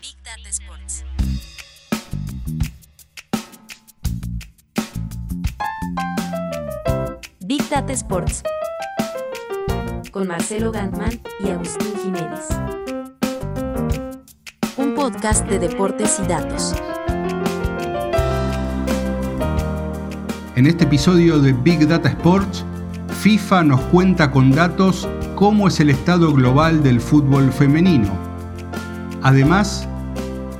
Big Data Sports. Big Data Sports. Con Marcelo Gantman y Agustín Jiménez. Un podcast de deportes y datos. En este episodio de Big Data Sports, FIFA nos cuenta con datos cómo es el estado global del fútbol femenino. Además,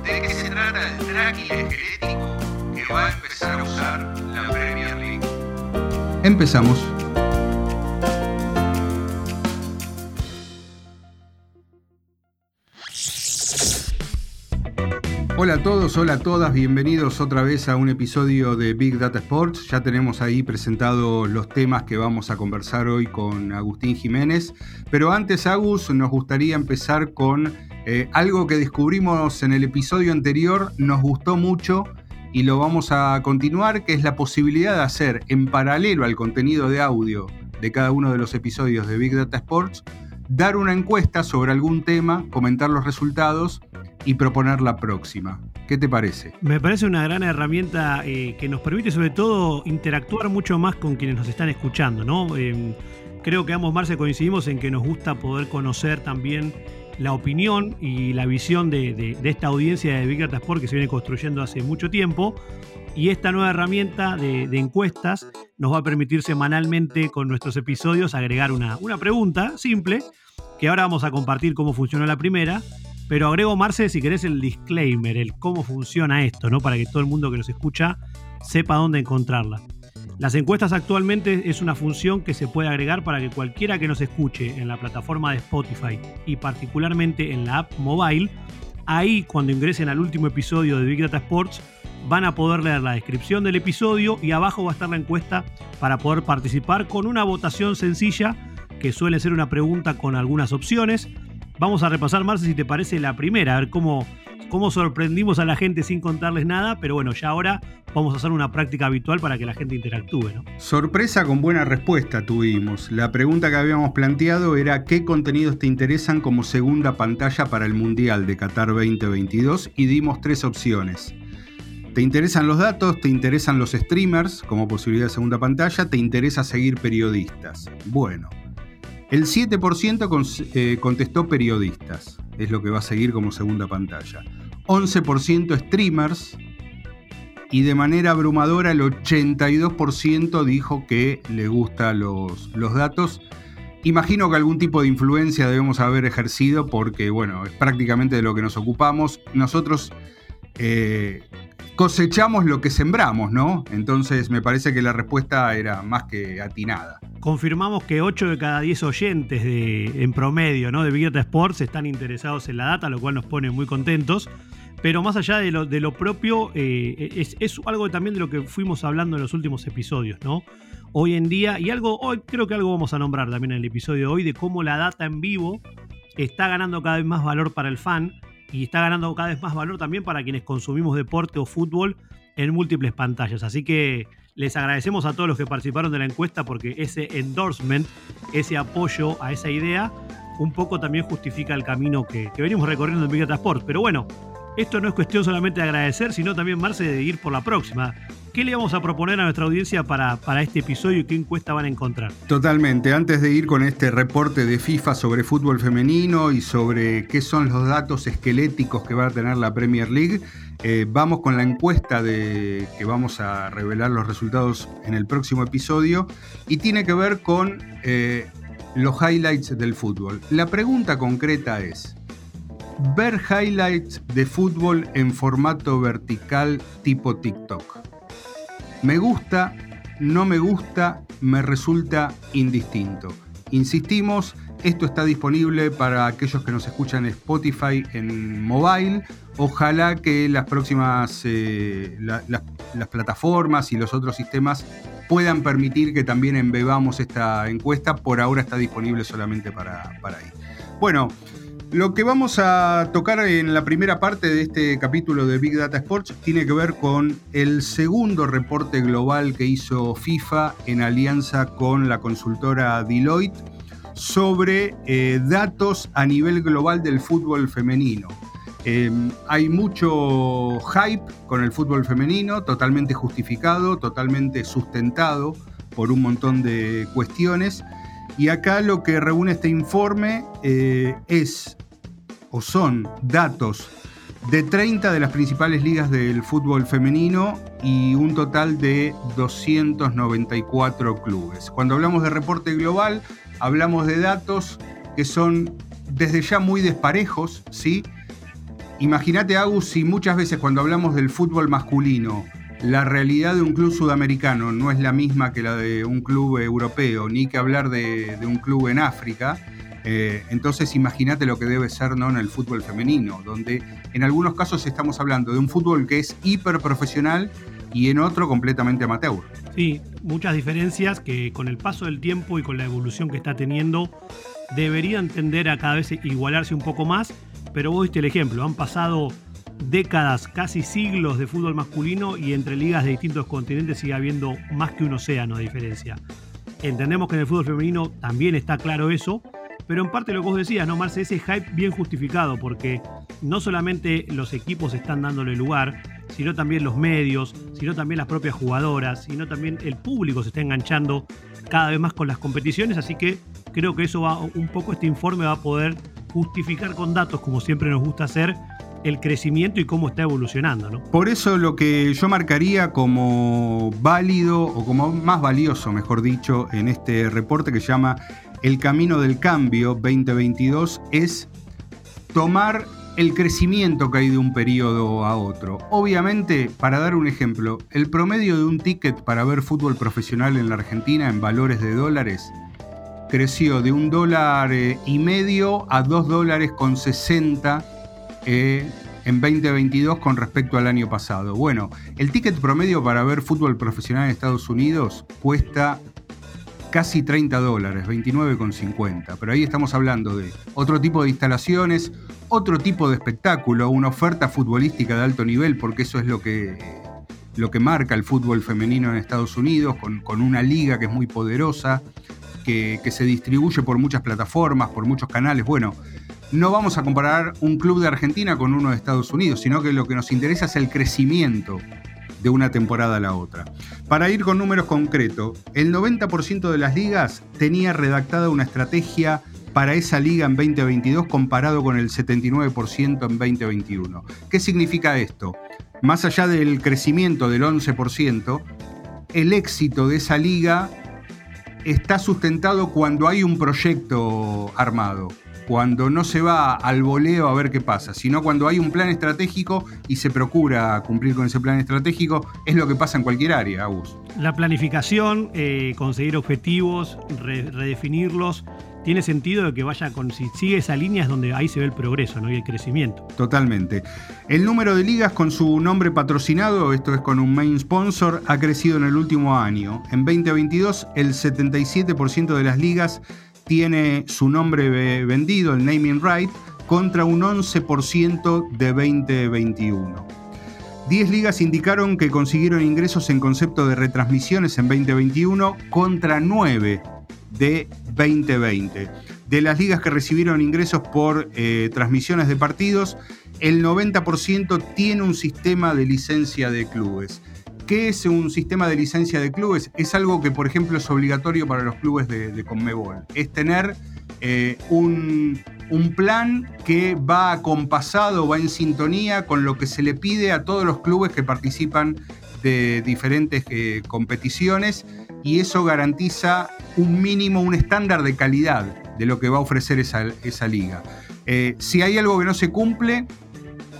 ¿de qué se trata el drag esquelético que va a empezar a usar la Premier League? Empezamos. Hola a todos, hola a todas, bienvenidos otra vez a un episodio de Big Data Sports. Ya tenemos ahí presentados los temas que vamos a conversar hoy con Agustín Jiménez. Pero antes, Agus, nos gustaría empezar con eh, algo que descubrimos en el episodio anterior, nos gustó mucho y lo vamos a continuar, que es la posibilidad de hacer en paralelo al contenido de audio de cada uno de los episodios de Big Data Sports, dar una encuesta sobre algún tema, comentar los resultados y proponer la próxima. ¿Qué te parece? Me parece una gran herramienta eh, que nos permite sobre todo interactuar mucho más con quienes nos están escuchando, ¿no? Eh, creo que ambos, Marce, coincidimos en que nos gusta poder conocer también la opinión y la visión de, esta audiencia de Big Data Sport que se viene construyendo hace mucho tiempo. Y esta nueva herramienta de, encuestas nos va a permitir semanalmente con nuestros episodios agregar una, una pregunta simple, que ahora vamos a compartir cómo funciona la primera, pero agrego, Marce, si querés el disclaimer, el cómo funciona esto, ¿no? Para que todo el mundo que nos escucha sepa dónde encontrarla. Las encuestas actualmente es una función que se puede agregar para que cualquiera que nos escuche en la plataforma de Spotify y particularmente en la app mobile, ahí cuando ingresen al último episodio de Big Data Sports, van a poder leer la descripción del episodio y abajo va a estar la encuesta para poder participar con una votación sencilla que suele ser una pregunta con algunas opciones Vamos a repasar, Marce, si te parece la primera, a ver cómo, cómo sorprendimos a la gente sin contarles nada, pero bueno, ya ahora vamos a hacer una práctica habitual para que la gente interactúe. ¿no? Sorpresa con buena respuesta tuvimos. La pregunta que habíamos planteado era qué contenidos te interesan como segunda pantalla para el Mundial de Qatar 2022 y dimos tres opciones. ¿Te interesan los datos? ¿Te interesan los streamers como posibilidad de segunda pantalla? ¿Te interesa seguir periodistas? Bueno, el 7% eh, contestó periodistas, es lo que va a seguir como segunda pantalla. 11% streamers y de manera abrumadora el 82% dijo que le gustan los, los datos. Imagino que algún tipo de influencia debemos haber ejercido porque, bueno, es prácticamente de lo que nos ocupamos. Nosotros eh, cosechamos lo que sembramos, ¿no? Entonces me parece que la respuesta era más que atinada. Confirmamos que 8 de cada 10 oyentes en promedio de Big Data Sports están interesados en la data, lo cual nos pone muy contentos. Pero más allá de lo, de lo propio, eh, es, es, algo también de lo que fuimos hablando en los últimos episodios, ¿no? Hoy en día, y algo, hoy creo que algo vamos a nombrar también en el episodio de hoy, de cómo la data en vivo está ganando cada vez más valor para el fan y está ganando cada vez más valor también para quienes consumimos deporte o fútbol en múltiples pantallas. Así que les agradecemos a todos los que participaron de la encuesta porque ese endorsement, ese apoyo a esa idea, un poco también justifica el camino que, que venimos recorriendo en Big Data Sport. Pero bueno, esto no es cuestión solamente de agradecer, sino también, Marce, de ir por la próxima. ¿Qué le vamos a proponer a nuestra audiencia para, para este episodio y qué encuesta van a encontrar? Totalmente. Antes de ir con este reporte de FIFA sobre fútbol femenino y sobre qué son los datos esqueléticos que va a tener la Premier League, eh, vamos con la encuesta de que vamos a revelar los resultados en el próximo episodio y tiene que ver con eh, los highlights del fútbol. La pregunta concreta es, ¿ver highlights de fútbol en formato vertical tipo TikTok? Me gusta, no me gusta, me resulta indistinto. Insistimos, esto está disponible para aquellos que nos escuchan en Spotify en mobile. Ojalá que las próximas eh, la, la, las plataformas y los otros sistemas puedan permitir que también embebamos esta encuesta. Por ahora está disponible solamente para ahí. Bueno, lo que vamos a tocar en la primera parte de este capítulo de Big Data Sports tiene que ver con el segundo reporte global que hizo FIFA en alianza con la consultora Deloitte sobre eh, datos a nivel global del fútbol femenino. Em, hay mucho hype con el fútbol femenino, totalmente justificado, totalmente sustentado por un montón de cuestiones. Y acá lo que reúne este informe eh, es o son datos de 30 de las principales ligas del fútbol femenino y un total de 294 clubes. Cuando hablamos de reporte global, hablamos de datos que son desde ya muy desparejos, ¿sí? Imagínate, Agus, si muchas veces cuando hablamos del fútbol masculino, la realidad de un club sudamericano no es la misma que la de un club europeo, ni que hablar de, un club en África, eh, entonces imagínate lo que debe ser ¿no? en el fútbol femenino, donde en algunos casos estamos hablando de un fútbol que es hiper profesional y en otro completamente amateur. Sí, muchas diferencias que con el paso del tiempo y con la evolución que está teniendo deberían tender a cada vez igualarse un poco más pero vos viste el ejemplo, han pasado décadas, casi siglos de fútbol masculino y entre ligas de distintos continentes sigue habiendo más que un océano de diferencia. Entendemos que en el fútbol femenino también está claro eso, pero en parte lo que vos decías, ¿no, Marce? Ese hype bien justificado, porque no solamente los equipos están dándole lugar, sino también los medios, sino también las propias jugadoras, sino también el público se está enganchando cada vez más con las competiciones, así que creo que eso va un poco, este informe va a poder justificar con datos, como siempre nos gusta hacer, el crecimiento y cómo está evolucionando. ¿no? Por eso lo que yo marcaría como válido o como más valioso, mejor dicho, en este reporte que se llama El Camino del Cambio 2022 es tomar el crecimiento que hay de un periodo a otro. Obviamente, para dar un ejemplo, el promedio de un ticket para ver fútbol profesional en la Argentina en valores de dólares creció de un dólar eh, y medio a dos dólares con 60 eh, en 2022 con respecto al año pasado. Bueno, el ticket promedio para ver fútbol profesional en Estados Unidos cuesta casi 30 dólares, 29,50. Pero ahí estamos hablando de otro tipo de instalaciones, otro tipo de espectáculo, una oferta futbolística de alto nivel, porque eso es lo que, lo que marca el fútbol femenino en Estados Unidos, con, con una liga que es muy poderosa, que, se distribuye por muchas plataformas, por muchos canales. Bueno, no vamos a comparar un club de Argentina con uno de Estados Unidos, sino que lo que nos interesa es el crecimiento de una temporada a la otra. Para ir con números concretos, el 90% de las ligas tenía redactada una estrategia para esa liga en 2022 comparado con el 79% en 2021. ¿Qué significa esto? Más allá del crecimiento del 11%, el éxito de esa liga está sustentado cuando hay un proyecto armado, cuando no se va al voleo a ver qué pasa, sino cuando hay un plan estratégico y se procura cumplir con ese plan estratégico, es lo que pasa en cualquier área, Agus. La planificación, eh, conseguir objetivos, redefinirlos, tiene sentido de que vaya con, si sigue esa línea es donde ahí se ve el progreso ¿no? y el crecimiento. Totalmente. El número de ligas con su nombre patrocinado, esto es con un main sponsor, ha crecido en el último año. En 2022 el 77% de las ligas tiene su nombre vendido, el naming right, contra un 11% de 2021. 10 ligas indicaron que consiguieron ingresos en concepto de retransmisiones en 2021 contra 9 de 2020. De las ligas que recibieron ingresos por eh, transmisiones de partidos, el 90% tiene un sistema de licencia de clubes. ¿Qué es un sistema de licencia de clubes? Es algo que, por ejemplo, es obligatorio para los clubes de, Conmebol. Es tener eh, un, plan que va acompasado, va en sintonía con lo que se le pide a todos los clubes que participan de diferentes eh, competiciones y eso garantiza un mínimo, un estándar de calidad de lo que va a ofrecer esa, liga. Eh, si hay algo que no se cumple,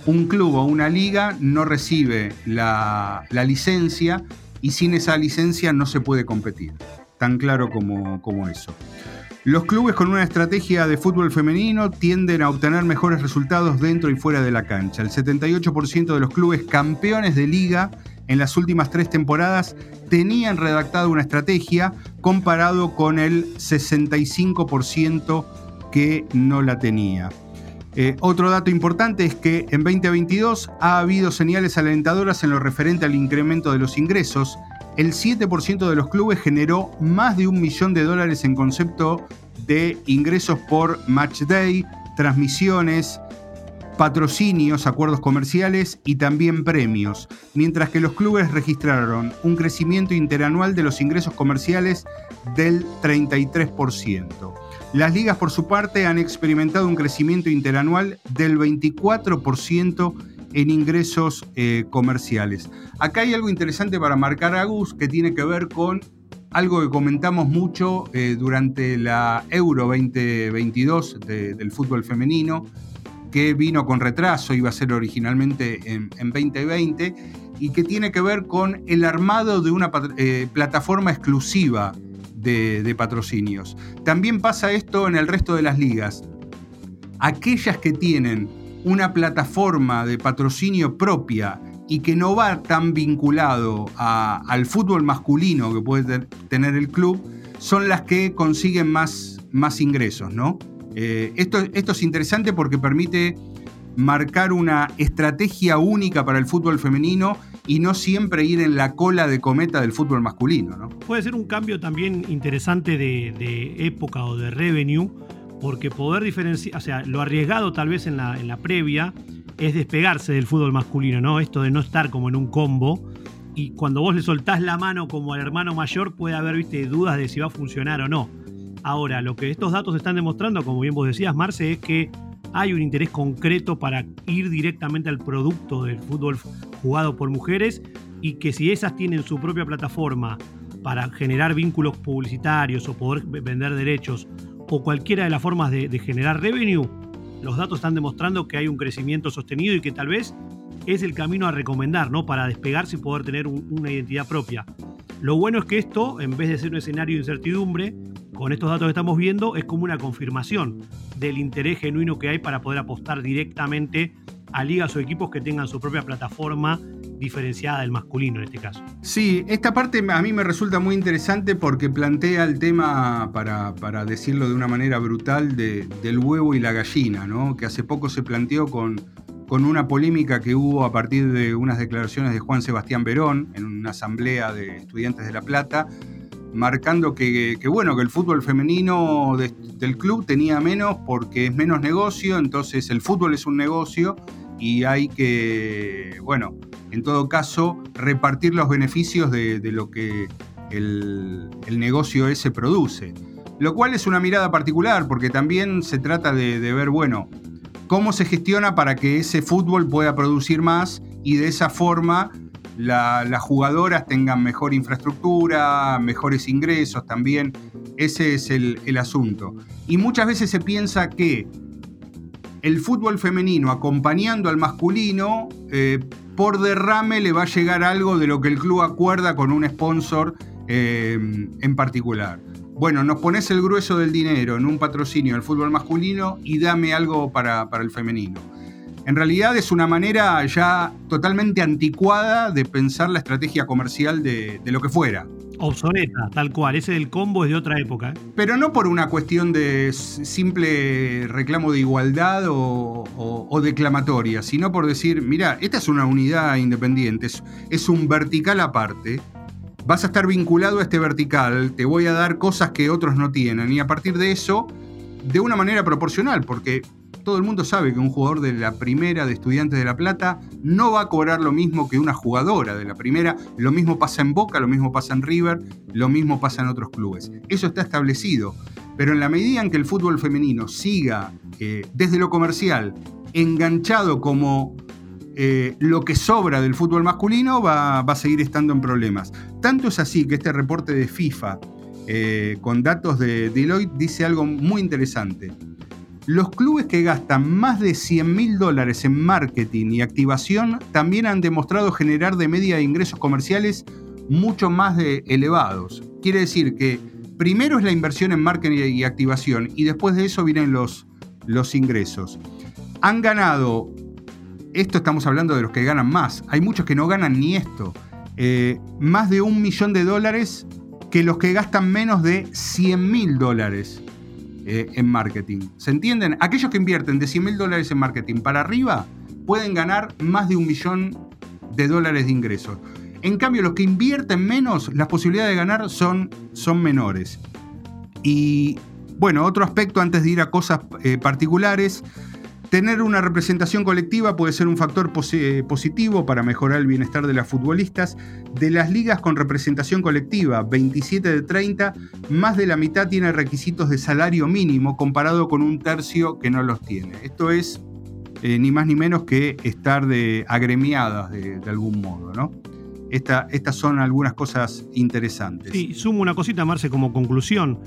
un club o una liga no recibe la, licencia y sin esa licencia no se puede competir. Tan claro como, como eso. Los clubes con una estrategia de fútbol femenino tienden a obtener mejores resultados dentro y fuera de la cancha. El 78% de los clubes campeones de liga en las últimas tres temporadas tenían redactado una estrategia comparado con el 65% que no la tenía. Eh, otro dato importante es que en 2022 ha habido señales alentadoras en lo referente al incremento de los ingresos. El 7% de los clubes generó más de un millón de dólares en concepto de ingresos por match day, transmisiones, patrocinios, acuerdos comerciales y también premios, mientras que los clubes registraron un crecimiento interanual de los ingresos comerciales del 33%. Las ligas, por su parte, han experimentado un crecimiento interanual del 24% en ingresos eh, comerciales. Acá hay algo interesante para marcar, Agus, que tiene que ver con algo que comentamos mucho eh, durante la Euro 2022 del fútbol femenino, que vino con retraso, iba a ser originalmente en, 2020, y que tiene que ver con el armado de una eh, plataforma exclusiva de, patrocinios. También pasa esto en el resto de las ligas. Aquellas que tienen una plataforma de patrocinio propia y que no va tan vinculado al fútbol masculino que puede tener el club, son las que consiguen más, más ingresos, ¿no? Eh, esto, esto es interesante porque permite marcar una estrategia única para el fútbol femenino y no siempre ir en la cola de cometa del fútbol masculino. ¿no? Puede ser un cambio también interesante de, época o de revenue, porque poder diferenciar, o sea, lo arriesgado tal vez en la, en la previa es despegarse del fútbol masculino, ¿no? Esto de no estar como en un combo. Y cuando vos le soltás la mano como al hermano mayor, puede haber, viste, dudas de si va a funcionar o no. Ahora, lo que estos datos están demostrando, como bien vos decías, Marce, es que hay un interés concreto para ir directamente al producto del fútbol jugado por mujeres y que si esas tienen su propia plataforma para generar vínculos publicitarios o poder vender derechos o cualquiera de las formas de, generar revenue, los datos están demostrando que hay un crecimiento sostenido y que tal vez es el camino a recomendar, ¿no? Para despegarse y poder tener una identidad propia. Lo bueno es que esto, en vez de ser un escenario de incertidumbre, con estos datos que estamos viendo, es como una confirmación del interés genuino que hay para poder apostar directamente a ligas o equipos que tengan su propia plataforma diferenciada del masculino en este caso. Sí, esta parte a mí me resulta muy interesante porque plantea el tema, para, decirlo de una manera brutal, del huevo y la gallina, ¿no? que hace poco se planteó con, con una polémica que hubo a partir de unas declaraciones de Juan Sebastián Verón en una asamblea de estudiantes de La Plata, marcando que, bueno, que el fútbol femenino del club tenía menos porque es menos negocio, entonces el fútbol es un negocio y hay que, bueno, en todo caso, repartir los beneficios de, lo que el, negocio ese produce. Lo cual es una mirada particular porque también se trata de, de ver, bueno, cómo se gestiona para que ese fútbol pueda producir más y de esa forma las jugadoras tengan mejor infraestructura, mejores ingresos también. Ese es el, asunto. Y muchas veces se piensa que el fútbol femenino acompañando al masculino, eh, por derrame le va a llegar algo de lo que el club acuerda con un sponsor eh, en particular. Bueno, nos pones el grueso del dinero en un patrocinio del fútbol masculino y dame algo para el femenino en realidad es una manera ya totalmente anticuada de pensar la estrategia comercial de, lo que fuera. Obsoleta, tal cual. Ese del combo es de otra época. ¿eh? Pero no por una cuestión de simple reclamo de igualdad o, declamatoria, sino por decir, mira, esta es una unidad independiente, es un vertical aparte. Vas a estar vinculado a este vertical, te voy a dar cosas que otros no tienen. Y a partir de eso, de una manera proporcional, porque todo el mundo sabe que un jugador de la primera de Estudiantes de La Plata no va a cobrar lo mismo que una jugadora de la primera. Lo mismo pasa en Boca, lo mismo pasa en River, lo mismo pasa en otros clubes. Eso está establecido. Pero en la medida en que el fútbol femenino siga eh, desde lo comercial enganchado como eh, lo que sobra del fútbol masculino va, a seguir estando en problemas. Tanto es así que este reporte de FIFA eh, con datos de Deloitte dice algo muy interesante. Los clubes que gastan más de 100 mil dólares en marketing y activación también han demostrado generar de media ingresos comerciales mucho más de elevados. Quiere decir que primero es la inversión en marketing y activación y después de eso vienen los, los ingresos. Han ganado, esto estamos hablando de los que ganan más, hay muchos que no ganan ni esto, eh, más de un millón de dólares que los que gastan menos de 100 mil dólares eh, en marketing. ¿Se entienden? Aquellos que invierten de 100 mil dólares en marketing para arriba pueden ganar más de un millón de dólares de ingresos. En cambio, los que invierten menos, las posibilidades de ganar son, son menores. Y bueno, otro aspecto antes de ir a cosas eh, particulares, tener una representación colectiva puede ser un factor eh, positivo para mejorar el bienestar de las futbolistas. De las ligas con representación colectiva, 27 de 30, más de la mitad tiene requisitos de salario mínimo comparado con un tercio que no los tiene. Esto es eh, ni más ni menos que estar de, agremiadas de, algún modo, ¿no? estas son algunas cosas interesantes. Sí, sumo una cosita, Marce, como conclusión.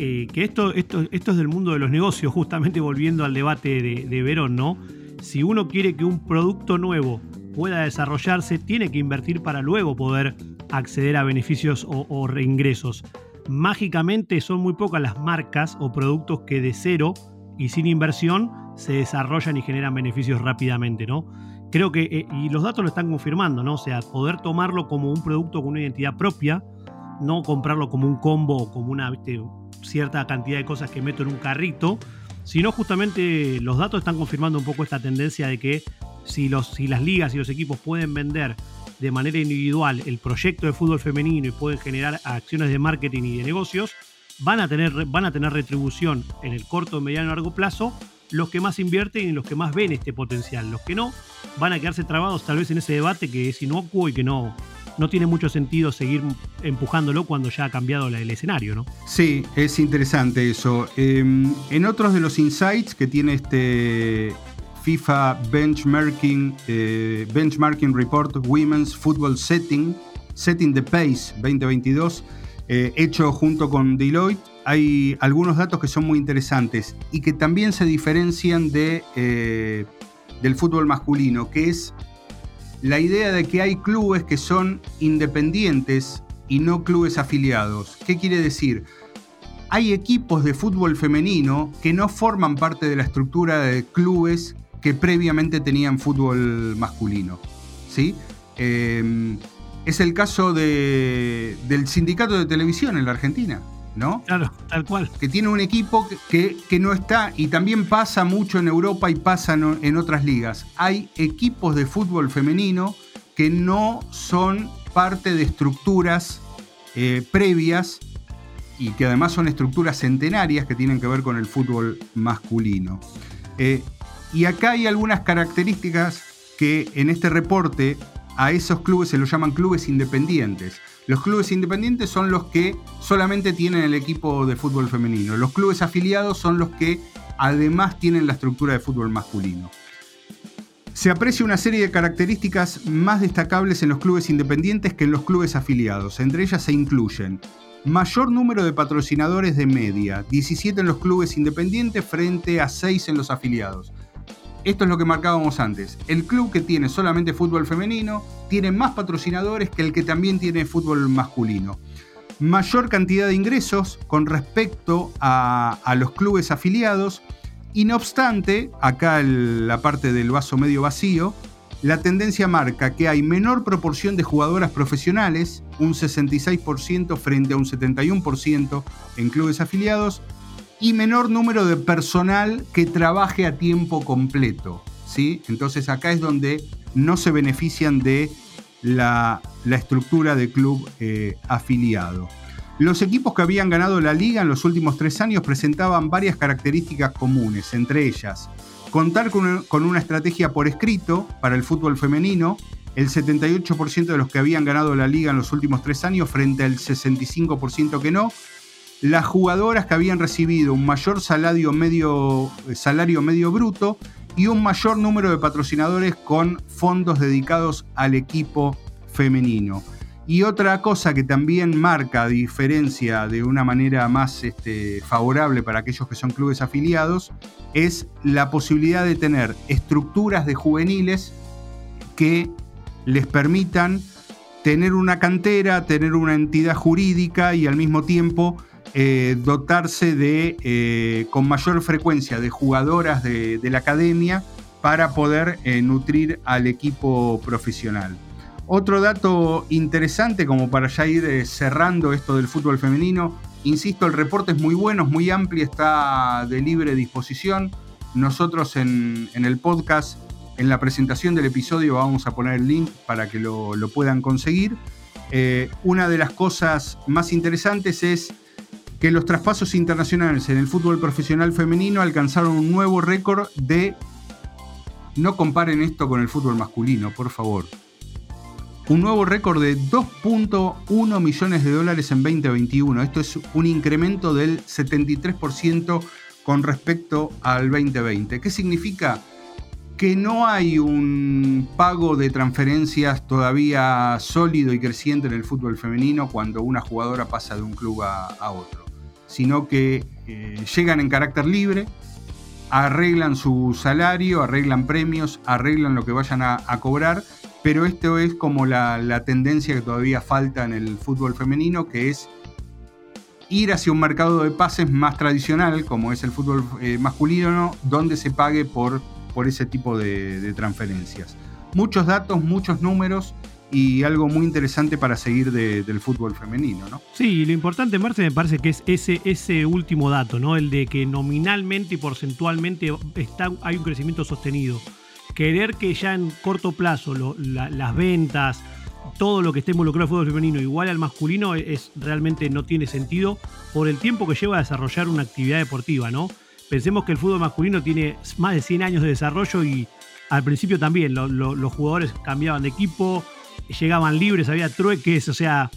Eh, que esto, esto, esto es del mundo de los negocios, justamente volviendo al debate de, Verón, ¿no? Si uno quiere que un producto nuevo pueda desarrollarse, tiene que invertir para luego poder acceder a beneficios o, reingresos. Mágicamente son muy pocas las marcas o productos que de cero y sin inversión se desarrollan y generan beneficios rápidamente, ¿no? Creo que, eh, y los datos lo están confirmando, ¿no? O sea, poder tomarlo como un producto con una identidad propia, no comprarlo como un combo o como una, cierta cantidad de cosas que meto en un carrito, sino justamente los datos están confirmando un poco esta tendencia de que si, los, si las ligas y los equipos pueden vender de manera individual el proyecto de fútbol femenino y pueden generar acciones de marketing y de negocios, van a tener, van a tener retribución en el corto, mediano y largo plazo los que más invierten y los que más ven este potencial. Los que no van a quedarse trabados tal vez en ese debate que es inocuo y que no, no tiene mucho sentido seguir empujándolo cuando ya ha cambiado el escenario, ¿no? Sí, es interesante eso. Em, en otros de los insights que tiene este FIFA Benchmarking, eh, Benchmarking Report Women's Football Setting, Setting the Pace 2022, eh, hecho junto con Deloitte, hay algunos datos que son muy interesantes y que también se diferencian de, eh, del fútbol masculino, que es la idea de que hay clubes que son independientes y no clubes afiliados. ¿Qué quiere decir? Hay equipos de fútbol femenino que no forman parte de la estructura de clubes que previamente tenían fútbol masculino. ¿sí? Em, es el caso del sindicato de televisión en la Argentina. ¿No? Claro, tal cual. Que tiene un equipo que, no está, y también pasa mucho en Europa y pasa en otras ligas. Hay equipos de fútbol femenino que no son parte de estructuras eh, previas y que además son estructuras centenarias que tienen que ver con el fútbol masculino. Eh, y acá hay algunas características que en este reporte a esos clubes se los llaman clubes independientes. Los clubes independientes son los que solamente tienen el equipo de fútbol femenino. Los clubes afiliados son los que además tienen la estructura de fútbol masculino. Se aprecia una serie de características más destacables en los clubes independientes que en los clubes afiliados. Entre ellas se incluyen mayor número de patrocinadores de media, 17 en los clubes independientes frente a 6 en los afiliados. Esto es lo que marcábamos antes. El club que tiene solamente fútbol femenino tiene más patrocinadores que el que también tiene fútbol masculino. Mayor cantidad de ingresos con respecto a, los clubes afiliados. Y no obstante, acá la parte del vaso medio vacío, la tendencia marca que hay menor proporción de jugadoras profesionales, un 66% frente a un 71% en clubes afiliados, y menor número de personal que trabaje a tiempo completo. ¿sí? Entonces acá es donde no se benefician de la, estructura de club eh, afiliado. Los equipos que habían ganado la liga en los últimos tres años presentaban varias características comunes, entre ellas contar con, con una estrategia por escrito para el fútbol femenino, el 78% de los que habían ganado la liga en los últimos tres años frente al 65% que no, las jugadoras que habían recibido un mayor salario medio, salario medio bruto y un mayor número de patrocinadores con fondos dedicados al equipo femenino. Y otra cosa que también marca diferencia de una manera más este, favorable para aquellos que son clubes afiliados es la posibilidad de tener estructuras de juveniles que les permitan tener una cantera, tener una entidad jurídica y al mismo tiempo eh, dotarse de, eh, con mayor frecuencia de jugadoras de, la academia para poder eh, nutrir al equipo profesional. Otro dato interesante como para ya ir cerrando esto del fútbol femenino, insisto, el reporte es muy bueno, es muy amplio, está de libre disposición. Nosotros en, el podcast, en la presentación del episodio, vamos a poner el link para que lo, puedan conseguir. una de las cosas más interesantes es que los traspasos internacionales en el fútbol profesional femenino alcanzaron un nuevo récord de... No comparen esto con el fútbol masculino, por favor. Un nuevo récord de 2.1 millones de dólares en 2021. Esto es un incremento del 73% con respecto al 2020. ¿Qué significa? Que no hay un pago de transferencias todavía sólido y creciente en el fútbol femenino cuando una jugadora pasa de un club a, otro, sino que eh, llegan en carácter libre, arreglan su salario, arreglan premios, arreglan lo que vayan a, cobrar, pero esto es como la, tendencia que todavía falta en el fútbol femenino, que es ir hacia un mercado de pases más tradicional, como es el fútbol eh, masculino, donde se pague por, por ese tipo de, transferencias. Muchos datos, muchos números y algo muy interesante para seguir del fútbol femenino, ¿no? Sí, lo importante, Marce, me parece que es ese, ese último dato, ¿no? El de que nominalmente y porcentualmente está, hay un crecimiento sostenido. Querer que ya en corto plazo las ventas, todo lo que esté involucrado el fútbol femenino igual al masculino es, realmente no tiene sentido por el tiempo que lleva a desarrollar una actividad deportiva, ¿no? Pensemos que el fútbol masculino tiene más de 100 años de desarrollo y al principio también los jugadores cambiaban de equipo, llegaban libres, había trueques, o sea,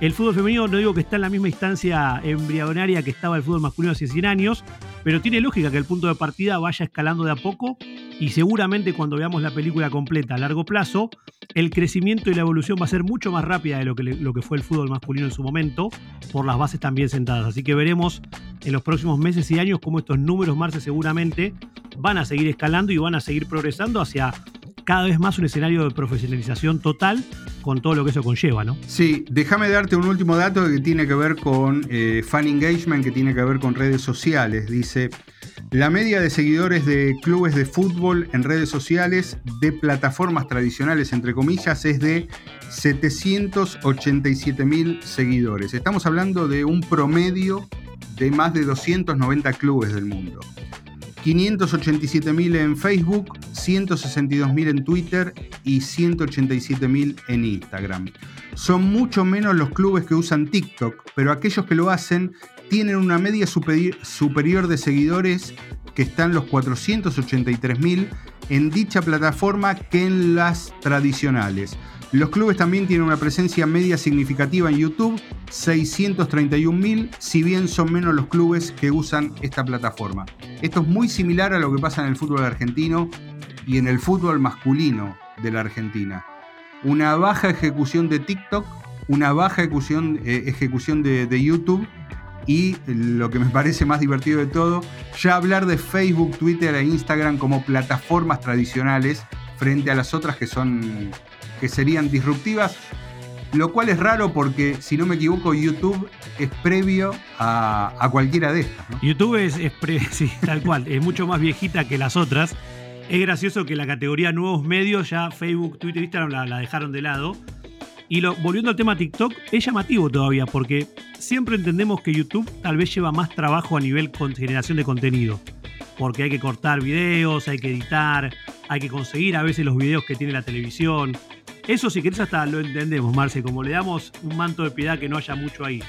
el fútbol femenino no digo que está en la misma instancia embrionaria que estaba el fútbol masculino hace 100 años, pero tiene lógica que el punto de partida vaya escalando de a poco y seguramente cuando veamos la película completa a largo plazo, el crecimiento y la evolución va a ser mucho más rápida de lo que, lo que fue el fútbol masculino en su momento, por las bases también sentadas. Así que veremos en los próximos meses y años cómo estos números, Marce, seguramente van a seguir escalando y van a seguir progresando hacia cada vez más un escenario de profesionalización total con todo lo que eso conlleva, ¿no? Sí, déjame darte un último dato que tiene que ver con eh, fan engagement, que tiene que ver con redes sociales. Dice, la media de seguidores de clubes de fútbol en redes sociales de plataformas tradicionales, entre comillas, es de 787 mil seguidores. Estamos hablando de un promedio de más de 290 clubes del mundo. 587.000 en Facebook, 162.000 en Twitter y 187.000 en Instagram. Son mucho menos los clubes que usan TikTok, pero aquellos que lo hacen tienen una media superior de seguidores que están los 483.000 en dicha plataforma que en las tradicionales. Los clubes también tienen una presencia media significativa en YouTube, 631.000, si bien son menos los clubes que usan esta plataforma. Esto es muy similar a lo que pasa en el fútbol argentino y en el fútbol masculino de la Argentina. Una baja ejecución de TikTok, una baja ejecución, eh, ejecución de, de YouTube y lo que me parece más divertido de todo, ya hablar de Facebook, Twitter e Instagram como plataformas tradicionales frente a las otras que son que serían disruptivas, lo cual es raro porque, si no me equivoco, YouTube es previo a, cualquiera de estas. YouTube es, sí, tal cual, es mucho más viejita que las otras. Es gracioso que la categoría nuevos medios, ya Facebook, Twitter, Instagram la, dejaron de lado. Y volviendo al tema TikTok, es llamativo todavía porque siempre entendemos que YouTube tal vez lleva más trabajo a nivel generación de contenido. Porque hay que cortar videos, hay que editar, hay que conseguir a veces los videos que tiene la televisión, eso si querés hasta lo entendemos, Marce, como le damos un manto de piedad que no haya mucho ahí.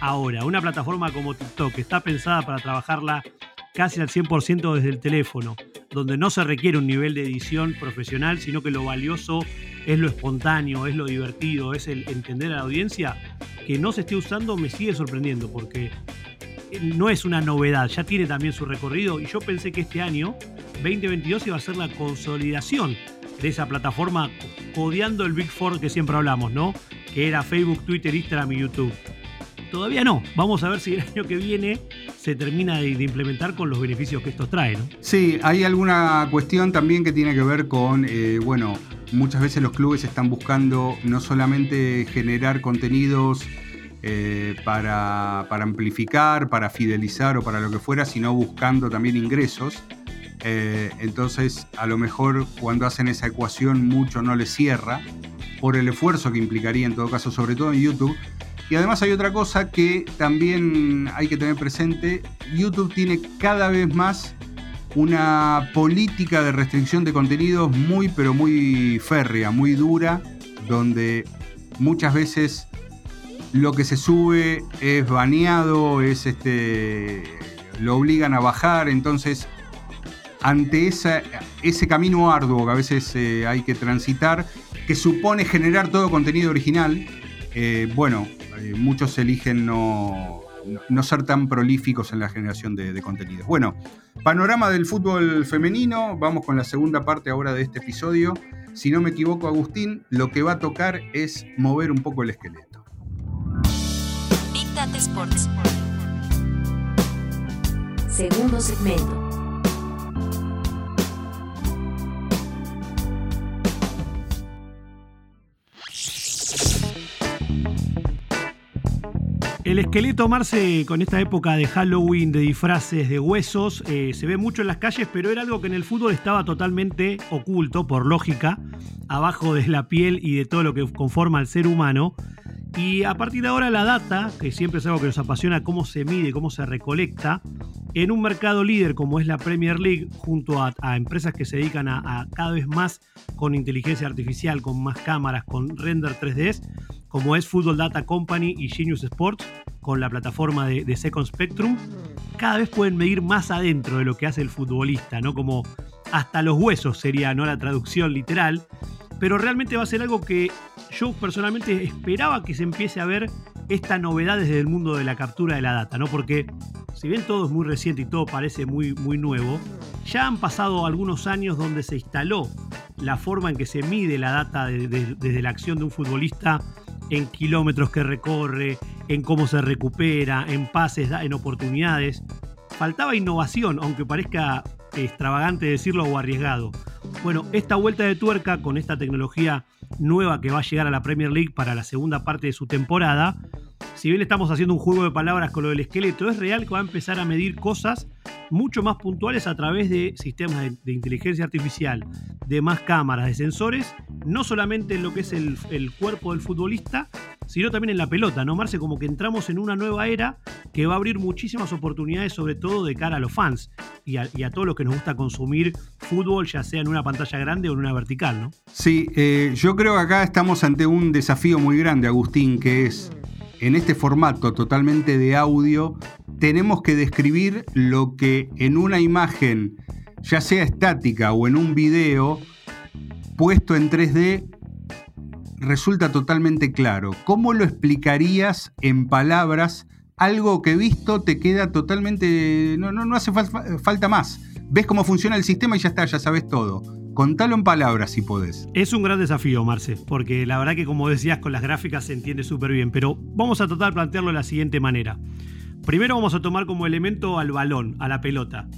Ahora, una plataforma como TikTok que está pensada para trabajarla casi al 100% desde el teléfono, donde no se requiere un nivel de edición profesional, sino que lo valioso es lo espontáneo, es lo divertido, es el entender a la audiencia, que no se esté usando me sigue sorprendiendo porque no es una novedad, ya tiene también su recorrido y yo pensé que este año, 2022, iba a ser la consolidación de esa plataforma, codeando el Big Four que siempre hablamos, ¿no? Que era Facebook, Twitter, Instagram y YouTube. Todavía no. Vamos a ver si el año que viene se termina de, implementar con los beneficios que esto trae, ¿no? Sí, hay alguna cuestión también que tiene que ver con, eh, bueno, muchas veces los clubes están buscando no solamente generar contenidos eh, para, amplificar, para fidelizar o para lo que fuera, sino buscando también ingresos. Eh, entonces, a lo mejor cuando hacen esa ecuación mucho no les cierra por el esfuerzo que implicaría en todo caso, sobre todo en YouTube. Y además hay otra cosa que también hay que tener presente. YouTube tiene cada vez más una política de restricción de contenidos muy pero muy férrea, muy dura, donde muchas veces lo que se sube es baneado, es este, lo obligan a bajar, entonces ante ese camino arduo que a veces eh, hay que transitar, que supone generar todo contenido original, eh, bueno, eh, muchos eligen no, no, ser tan prolíficos en la generación de, contenidos. Bueno, panorama del fútbol femenino, vamos con la segunda parte ahora de este episodio. Si no me equivoco, Agustín, lo que va a tocar es mover un poco el esqueleto. Segundo segmento. El esqueleto Marce con esta época de Halloween, de disfraces, de huesos, eh, se ve mucho en las calles, pero era algo que en el fútbol estaba totalmente oculto, por lógica, abajo de la piel y de todo lo que conforma al ser humano. Y a partir de ahora la data, que siempre es algo que nos apasiona, cómo se mide, cómo se recolecta, en un mercado líder como es la Premier League, junto a, empresas que se dedican a, cada vez más con inteligencia artificial, con más cámaras, con render 3D, como es Football Data Company y Genius Sports, con la plataforma de, de, Second Spectrum, cada vez pueden medir más adentro de lo que hace el futbolista, ¿no? Como hasta los huesos sería ¿no? la traducción literal pero realmente va a ser algo que yo personalmente esperaba que se empiece a ver esta novedad desde el mundo de la captura de la data, ¿no? Porque si bien todo es muy reciente y todo parece muy, muy nuevo, ya han pasado algunos años donde se instaló la forma en que se mide la data desde la acción de un futbolista en kilómetros que recorre, en cómo se recupera, en pases, en oportunidades. Faltaba innovación, aunque parezca extravagante decirlo o arriesgado. Bueno, esta vuelta de tuerca con esta tecnología nueva que va a llegar a la Premier League para la segunda parte de su temporada, si bien estamos haciendo un juego de palabras con lo del esqueleto, es real que va a empezar a medir cosas mucho más puntuales a través de sistemas de, inteligencia artificial, de más cámaras, de sensores, no solamente en lo que es el, cuerpo del futbolista, sino también en la pelota, ¿no, Marce? Como que entramos en una nueva era que va a abrir muchísimas oportunidades, sobre todo de cara a los fans y a, todos los que nos gusta consumir fútbol, ya sea en una pantalla grande o en una vertical, ¿no? Sí, eh, yo creo que acá estamos ante un desafío muy grande, Agustín, que es en este formato totalmente de audio, tenemos que describir lo que en una imagen, ya sea estática o en un video, puesto en 3D, resulta totalmente claro. ¿Cómo lo explicarías en palabras? Algo que visto te queda totalmente... No, no, no hace falta más. Ves cómo funciona el sistema y ya está, ya sabes todo. Contalo en palabras si podés. Es un gran desafío, Marce, porque la verdad que como decías con las gráficas se entiende súper bien, pero vamos a tratar de plantearlo de la siguiente manera. Primero vamos a tomar como elemento al balón, a la pelota.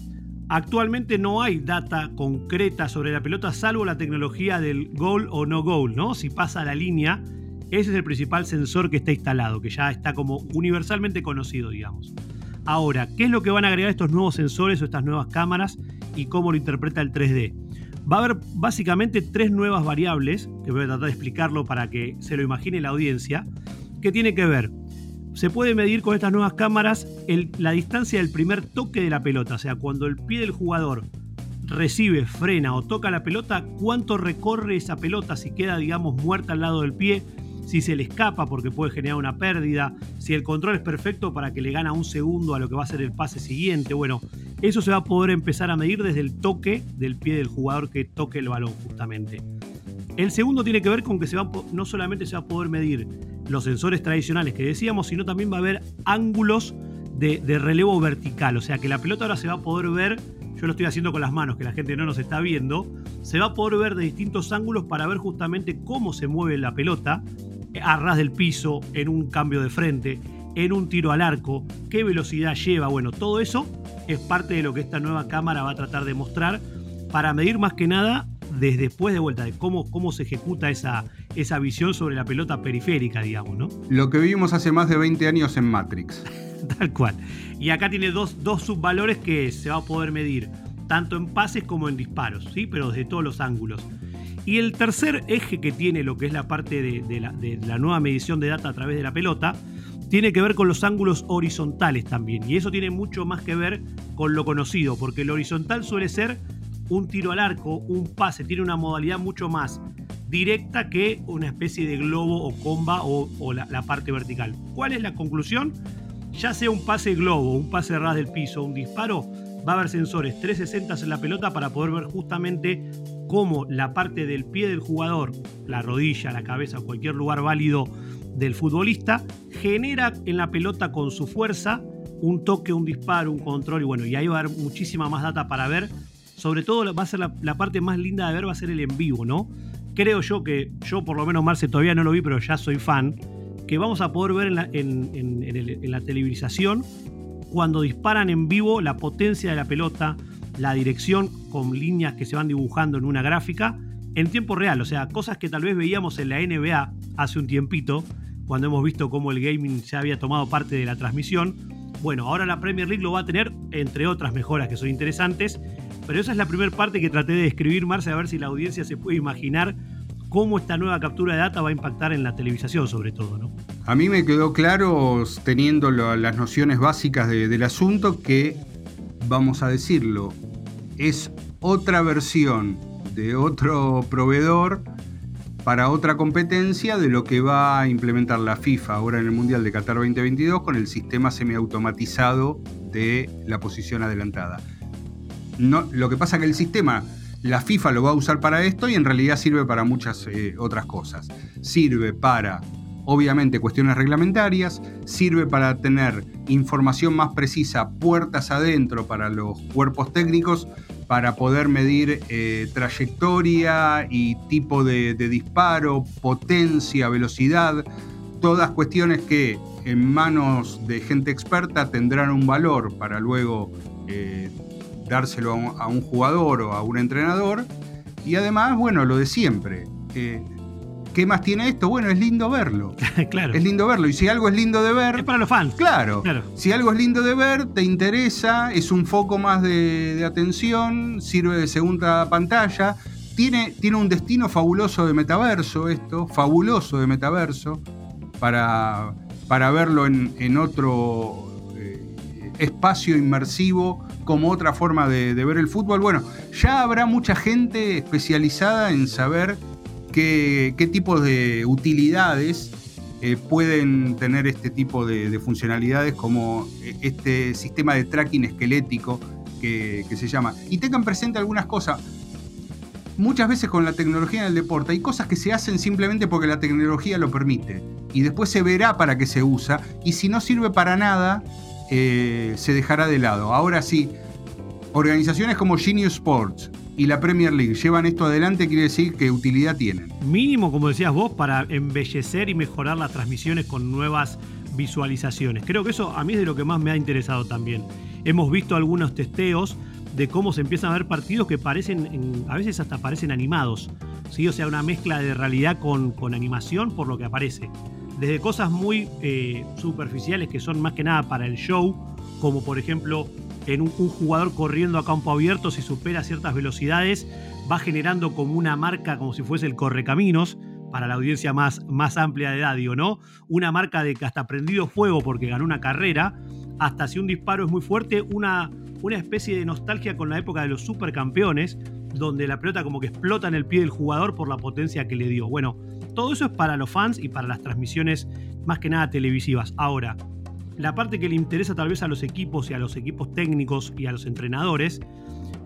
Actualmente no hay data concreta sobre la pelota salvo la tecnología del goal o no goal, ¿no? Si pasa la línea, ese es el principal sensor que está instalado, que ya está como universalmente conocido, digamos. Ahora, ¿qué es lo que van a agregar estos nuevos sensores o estas nuevas cámaras y cómo lo interpreta el 3D? Va a haber básicamente tres nuevas variables, que voy a tratar de explicarlo para que se lo imagine la audiencia, que tiene que ver. Se puede medir con estas nuevas cámaras la distancia del primer toque de la pelota, o sea, cuando el pie del jugador recibe, frena o toca la pelota, cuánto recorre esa pelota, si queda, digamos, muerta al lado del pie, si se le escapa porque puede generar una pérdida, si el control es perfecto para que le gana un segundo a lo que va a ser el pase siguiente. Bueno, eso se va a poder empezar a medir desde el toque del pie del jugador que toque el balón justamente. El segundo tiene que ver con que se va, no solamente se va a poder medir los sensores tradicionales que decíamos, sino también va a haber ángulos de, de relevo vertical. O sea que la pelota ahora se va a poder ver yo lo estoy haciendo con las manos, que la gente no nos está viendo, se va a poder ver de distintos ángulos para ver justamente cómo se mueve la pelota a ras del piso, en un cambio de frente, en un tiro al arco, qué velocidad lleva. Bueno, todo eso es parte de lo que esta nueva cámara va a tratar de mostrar para medir más que nada desde después de vuelta, de cómo, cómo se ejecuta esa, esa visión sobre la pelota periférica, digamos, ¿no? Lo que vivimos hace más de 20 años en Matrix. Tal cual. Y acá tiene dos, dos subvalores que se va a poder medir, tanto en pases como en disparos, ¿sí? Pero desde todos los ángulos. Y el tercer eje que tiene lo que es la parte de, la, nueva medición de data a través de la pelota, tiene que ver con los ángulos horizontales también. Y eso tiene mucho más que ver con lo conocido, porque el horizontal suele ser un tiro al arco, un pase, tiene una modalidad mucho más directa que una especie de globo o comba o, la, la, parte vertical. ¿Cuál es la conclusión? Ya sea un pase globo, un pase ras del piso, un disparo, va a haber sensores 360 en la pelota para poder ver justamente cómo la parte del pie del jugador, la rodilla, la cabeza, cualquier lugar válido del futbolista, genera en la pelota con su fuerza un toque, un disparo, un control y bueno, y ahí va a haber muchísima más data para ver. Sobre todo va a ser la, parte más linda de ver, va a ser el en vivo, ¿no? Creo yo que, yo por lo menos Marce todavía no lo vi, pero ya soy fan, que vamos a poder ver en la, en la televisación cuando disparan en vivo la potencia de la pelota, la dirección con líneas que se van dibujando en una gráfica en tiempo real, o sea, cosas que tal vez veíamos en la NBA hace un tiempito, cuando hemos visto cómo el gaming ya había tomado parte de la transmisión. Bueno, ahora la Premier League lo va a tener, entre otras mejoras que son interesantes, pero esa es la primera parte que traté de describir, Marce, a ver si la audiencia se puede imaginar cómo esta nueva captura de data va a impactar en la televisación sobre todo, ¿no? A mí me quedó claro, teniendo las nociones básicas del asunto, que, vamos a decirlo, es otra versión de otro proveedor para otra competencia de lo que va a implementar la FIFA ahora en el Mundial de Qatar 2022 con el sistema semiautomatizado de la posición adelantada. Lo que pasa es que el sistema, la FIFA lo va a usar para esto y en realidad sirve para muchas eh, otras cosas. Sirve para, obviamente, cuestiones reglamentarias, sirve para tener información más precisa puertas adentro para los cuerpos técnicos para poder medir eh, trayectoria y tipo de, disparo, potencia, velocidad, todas cuestiones que en manos de gente experta tendrán un valor para luego eh, dárselo a un, jugador o a un entrenador. Y además, bueno, lo de siempre. Eh, ¿Qué más tiene esto? Bueno, es lindo verlo. claro. Es lindo verlo. Y si algo es lindo de ver. Es para los fans. Claro. Si algo es lindo de ver, te interesa, es un foco más de, atención, sirve de segunda pantalla. Tiene, tiene, un destino fabuloso de metaverso, esto, fabuloso de metaverso, para, para verlo en, otro eh, espacio inmersivo como otra forma de, de ver el fútbol. Bueno, ya habrá mucha gente especializada en saber qué, qué tipos de utilidades eh, pueden tener este tipo de, funcionalidades como eh, este sistema de tracking esquelético que, se llama. Y tengan presente algunas cosas. Muchas veces con la tecnología en el deporte hay cosas que se hacen simplemente porque la tecnología lo permite. Y después se verá para qué se usa. Y si no sirve para nada, eh, se dejará de lado. Ahora sí, organizaciones como Genius Sports, y la Premier League llevan esto adelante, quiere decir que utilidad tienen. Mínimo, como decías vos, para embellecer y mejorar las transmisiones con nuevas visualizaciones. Creo que eso a mí es de lo que más me ha interesado también. Hemos visto algunos testeos de cómo se empiezan a ver partidos que parecen, a veces hasta parecen animados. ¿sí? O sea, una mezcla de realidad con, con animación por lo que aparece. Desde cosas muy eh, superficiales que son más que nada para el show, como por ejemplo en un, jugador corriendo a campo abierto, si supera ciertas velocidades, va generando como una marca, como si fuese el correcaminos, para la audiencia más, más amplia de edad, ¿no? Una marca de que hasta prendido fuego porque ganó una carrera, hasta si un disparo es muy fuerte, una, una especie de nostalgia con la época de los supercampeones, donde la pelota como que explota en el pie del jugador por la potencia que le dio. Bueno, todo eso es para los fans y para las transmisiones más que nada televisivas. Ahora, la parte que le interesa tal vez a los equipos y a los equipos técnicos y a los entrenadores,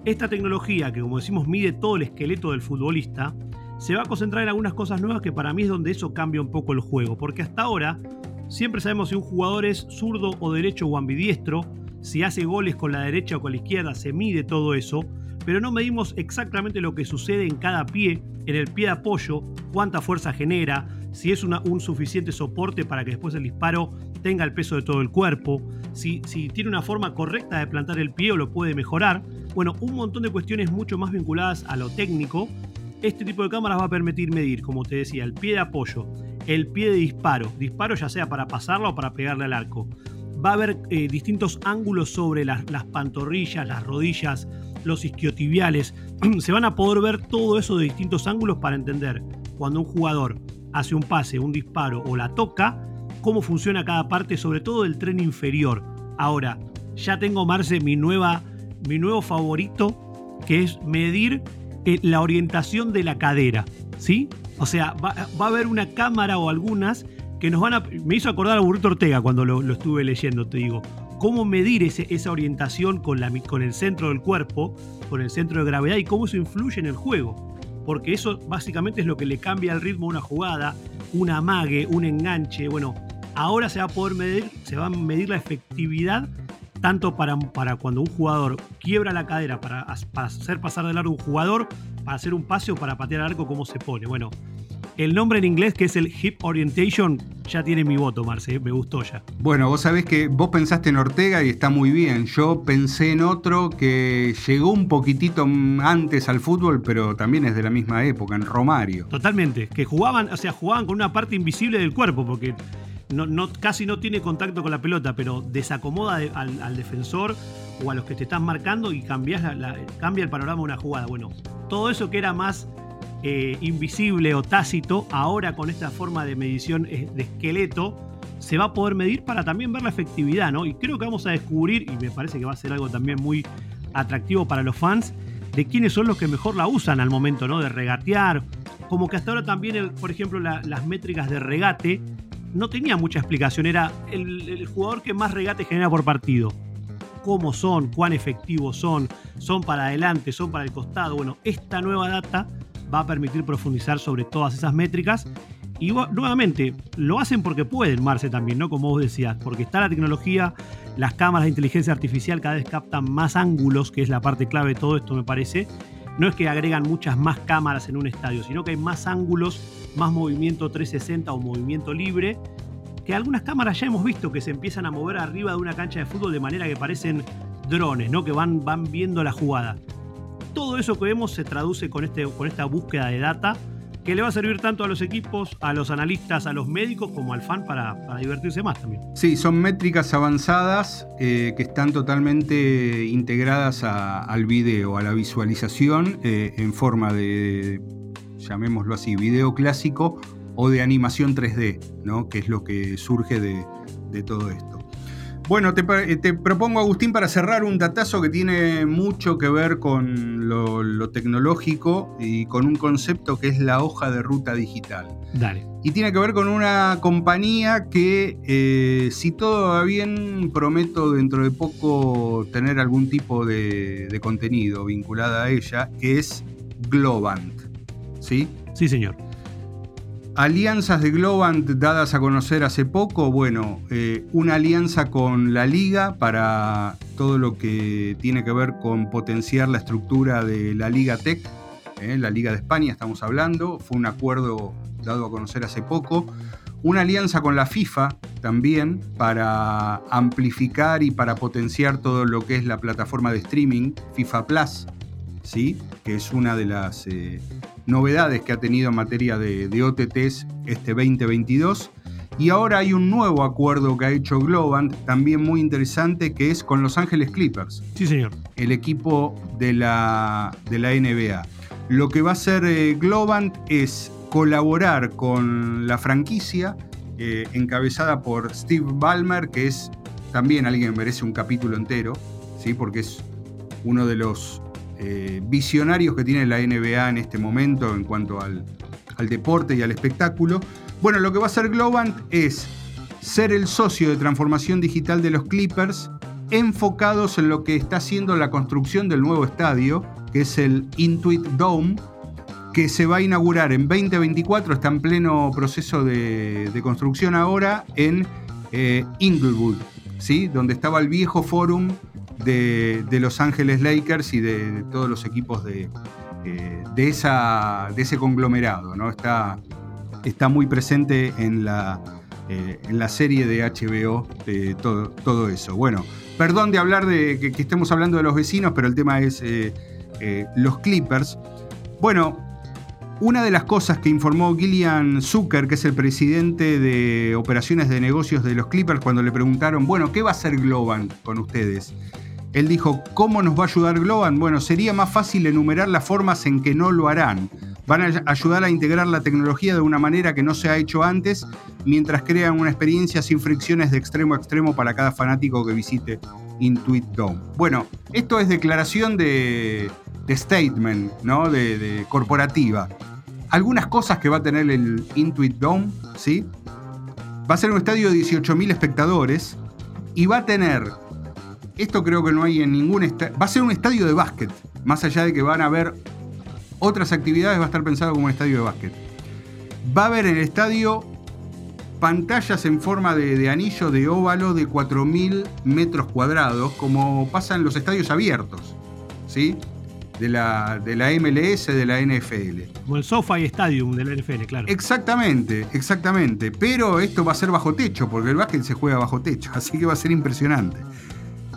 esta tecnología que como decimos mide todo el esqueleto del futbolista, se va a concentrar en algunas cosas nuevas que para mí es donde eso cambia un poco el juego, porque hasta ahora siempre sabemos si un jugador es zurdo o derecho o ambidiestro, si hace goles con la derecha o con la izquierda, se mide todo eso, pero no medimos exactamente lo que sucede en cada pie, en el pie de apoyo, cuánta fuerza genera, si es un suficiente soporte para que después el disparo tenga el peso de todo el cuerpo, si, si tiene una forma correcta de plantar el pie o lo puede mejorar. Bueno, un montón de cuestiones mucho más vinculadas a lo técnico. Este tipo de cámaras va a permitir medir, como te decía, el pie de apoyo, el pie de disparo, disparo ya sea para pasarla o para pegarle al arco. Va a haber eh, distintos ángulos sobre las, las pantorrillas, las rodillas, los isquiotibiales. Se van a poder ver todo eso de distintos ángulos para entender cuando un jugador hace un pase, un disparo o la toca, cómo funciona cada parte, sobre todo del tren inferior. Ahora, ya tengo, Marce, mi, nueva, mi nuevo favorito, que es medir eh, la orientación de la cadera. ¿Sí? O sea, va, a haber una cámara o algunas que nos van a... Me hizo acordar a Burrito Ortega cuando lo, estuve leyendo, te digo. Cómo medir esa orientación con, la, con el centro del cuerpo, con el centro de gravedad y cómo eso influye en el juego. Porque eso básicamente es lo que le cambia el ritmo a una jugada, un amague, un enganche. Bueno, ahora se va a poder medir, se va a medir la efectividad tanto para, para cuando un jugador quiebra la cadera para, para hacer pasar de largo un jugador, para hacer un pase o para patear al arco, cómo se pone. Bueno, el nombre en inglés, que es el Hip Orientation, ya tiene mi voto, Marce, me gustó ya. Bueno, vos sabés que vos pensaste en Ortega y está muy bien. Yo pensé en otro que llegó un poquitito antes al fútbol, pero también es de la misma época, en Romario. Totalmente, que jugaban, o sea, jugaban con una parte invisible del cuerpo, porque no, casi no tiene contacto con la pelota, pero desacomoda al, defensor o a los que te están marcando y cambias cambia el panorama de una jugada. Bueno, todo eso que era más eh, invisible o tácito, ahora con esta forma de medición eh, de esqueleto, se va a poder medir para también ver la efectividad, ¿no? Y creo que vamos a descubrir, y me parece que va a ser algo también muy atractivo para los fans, de quiénes son los que mejor la usan al momento, ¿no? De regatear. Como que hasta ahora también, por ejemplo, las métricas de regate no tenía mucha explicación, era el, jugador que más regate genera por partido. ¿Cómo son? ¿Cuán efectivos son? ¿Son para adelante? ¿Son para el costado? Bueno, esta nueva data va a permitir profundizar sobre todas esas métricas. Y nuevamente, lo hacen porque pueden, Marce, también, ¿no? Como vos decías, porque está la tecnología, las cámaras de inteligencia artificial cada vez captan más ángulos, que es la parte clave de todo esto, me parece. No es que agregan muchas más cámaras en un estadio, sino que hay más ángulos más movimiento 360 o movimiento libre, que algunas cámaras ya hemos visto que se empiezan a mover arriba de una cancha de fútbol de manera que parecen drones, ¿no? que van, van viendo la jugada. Todo eso que vemos se traduce con, este, con esta búsqueda de data que le va a servir tanto a los equipos, a los analistas, a los médicos, como al fan para, divertirse más también. Sí, son métricas avanzadas eh, que están totalmente integradas al video, a la visualización eh, en forma de llamémoslo así, video clásico o de animación 3D, ¿no? que es lo que surge de, todo esto. Bueno, te, propongo, Agustín, para cerrar un datazo que tiene mucho que ver con lo, tecnológico y con un concepto que es la hoja de ruta digital. Dale. Y tiene que ver con una compañía que, eh, si todo va bien, prometo dentro de poco tener algún tipo de, de contenido vinculado a ella, que es Globant. ¿sí? Sí, señor. Alianzas de Globant dadas a conocer hace poco, bueno, eh, una alianza con la Liga para todo lo que tiene que ver con potenciar la estructura de la Liga Tech, eh, la Liga de España estamos hablando, fue un acuerdo dado a conocer hace poco, una alianza con la FIFA también para amplificar y para potenciar todo lo que es la plataforma de streaming FIFA Plus, ¿sí? que es una de las... Eh, novedades que ha tenido en materia de, OTTs este 2022. Y ahora hay un nuevo acuerdo que ha hecho Globant, también muy interesante, que es con Los Ángeles Clippers. Sí, señor. El equipo de la, de la NBA. Lo que va a hacer eh, Globant es colaborar con la franquicia eh, encabezada por Steve Ballmer, que es también alguien que merece un capítulo entero, ¿sí? porque es uno de los eh, visionarios que tiene la NBA en este momento en cuanto al, deporte y al espectáculo. Bueno, lo que va a hacer Globant es ser el socio de transformación digital de los Clippers, enfocados en lo que está haciendo la construcción del nuevo estadio, que es el Intuit Dome, que se va a inaugurar en 2024, está en pleno proceso de, construcción ahora en eh, Inglewood, ¿sí? donde estaba el viejo forum de, Los Ángeles Lakers y de, todos los equipos de, eh, de, esa, de ese conglomerado. ¿no? Está, está muy presente en la, eh, en la serie de HBO de todo, todo, eso. Bueno, perdón de hablar de que, estemos hablando de los vecinos, pero el tema es eh, los Clippers. Bueno, una de las cosas que informó Gillian Zucker, que es el presidente de operaciones de negocios de los Clippers, cuando le preguntaron, bueno, ¿qué va a hacer Globan con ustedes? Él dijo, ¿cómo nos va a ayudar Globan? Bueno, sería más fácil enumerar las formas en que no lo harán. Van a ayudar a integrar la tecnología de una manera que no se ha hecho antes, mientras crean una experiencia sin fricciones de extremo a extremo para cada fanático que visite Intuit Dome. Bueno, esto es declaración de, statement, ¿no? De, de corporativa. algunas cosas que va a tener el Intuit Dome, ¿sí? Va a ser un estadio de 18.000 espectadores y va a tener, esto creo que no hay en ningún estadio, va a ser un estadio de básquet, más allá de que van a haber otras actividades, va a estar pensado como un estadio de básquet. Va a haber en el estadio pantallas en forma de, anillo de óvalo de 4.000 metros cuadrados, como pasa en los estadios abiertos, ¿sí? De la, de la MLS, de la NFL. Como el SoFi Stadium de la NFL, claro. Exactamente, exactamente. Pero esto va a ser bajo techo, porque el básquet se juega bajo techo, así que va a ser impresionante.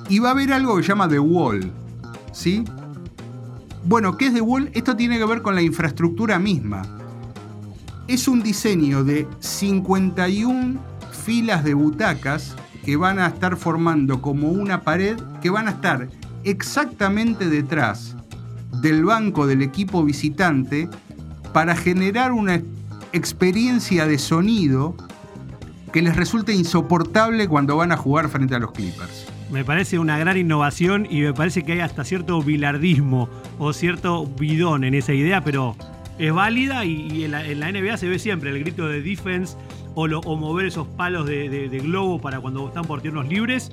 Y va a haber algo que se llama The Wall, ¿sí? Bueno, ¿qué es The Wall? Esto tiene que ver con la infraestructura misma. Es un diseño de 51 filas de butacas que van a estar formando como una pared que van a estar exactamente detrás del banco del equipo visitante para generar una experiencia de sonido que les resulte insoportable cuando van a jugar frente a los Clippers. Me parece una gran innovación y me parece que hay hasta cierto bilardismo o cierto bidón en esa idea, pero es válida y, en, la, NBA se ve siempre el grito de defense o, mover esos palos de, globo para cuando están por tiernos libres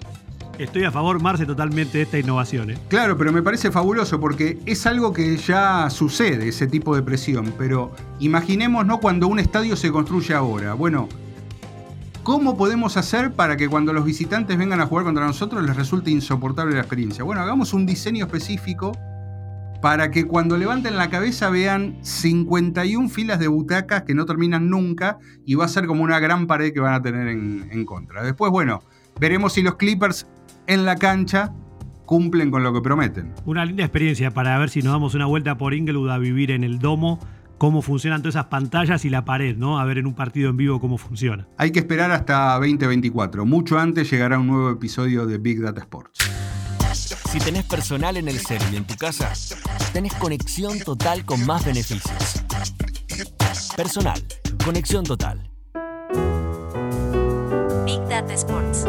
Estoy a favor, Marce, totalmente de esta innovación. ¿eh? Claro, pero me parece fabuloso porque es algo que ya sucede, ese tipo de presión. Pero imaginemos, ¿no? Cuando un estadio se construye ahora. Bueno, ¿cómo podemos hacer para que cuando los visitantes vengan a jugar contra nosotros les resulte insoportable la experiencia? Bueno, hagamos un diseño específico para que cuando levanten la cabeza vean 51 filas de butacas que no terminan nunca y va a ser como una gran pared que van a tener en, en contra. Después, bueno, veremos si los Clippers en la cancha cumplen con lo que prometen. Una linda experiencia para ver si nos damos una vuelta por Inglewood a vivir en el domo, cómo funcionan todas esas pantallas y la pared, ¿no? A ver en un partido en vivo cómo funciona. Hay que esperar hasta 2024. Mucho antes llegará un nuevo episodio de Big Data Sports. Si tenés personal en el cero y en tu casa, tenés conexión total con más beneficios. Personal, conexión total. Big Data Sports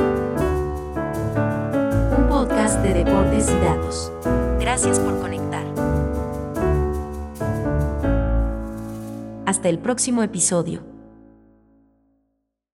de deportes y datos. Gracias por conectar. Hasta el próximo episodio.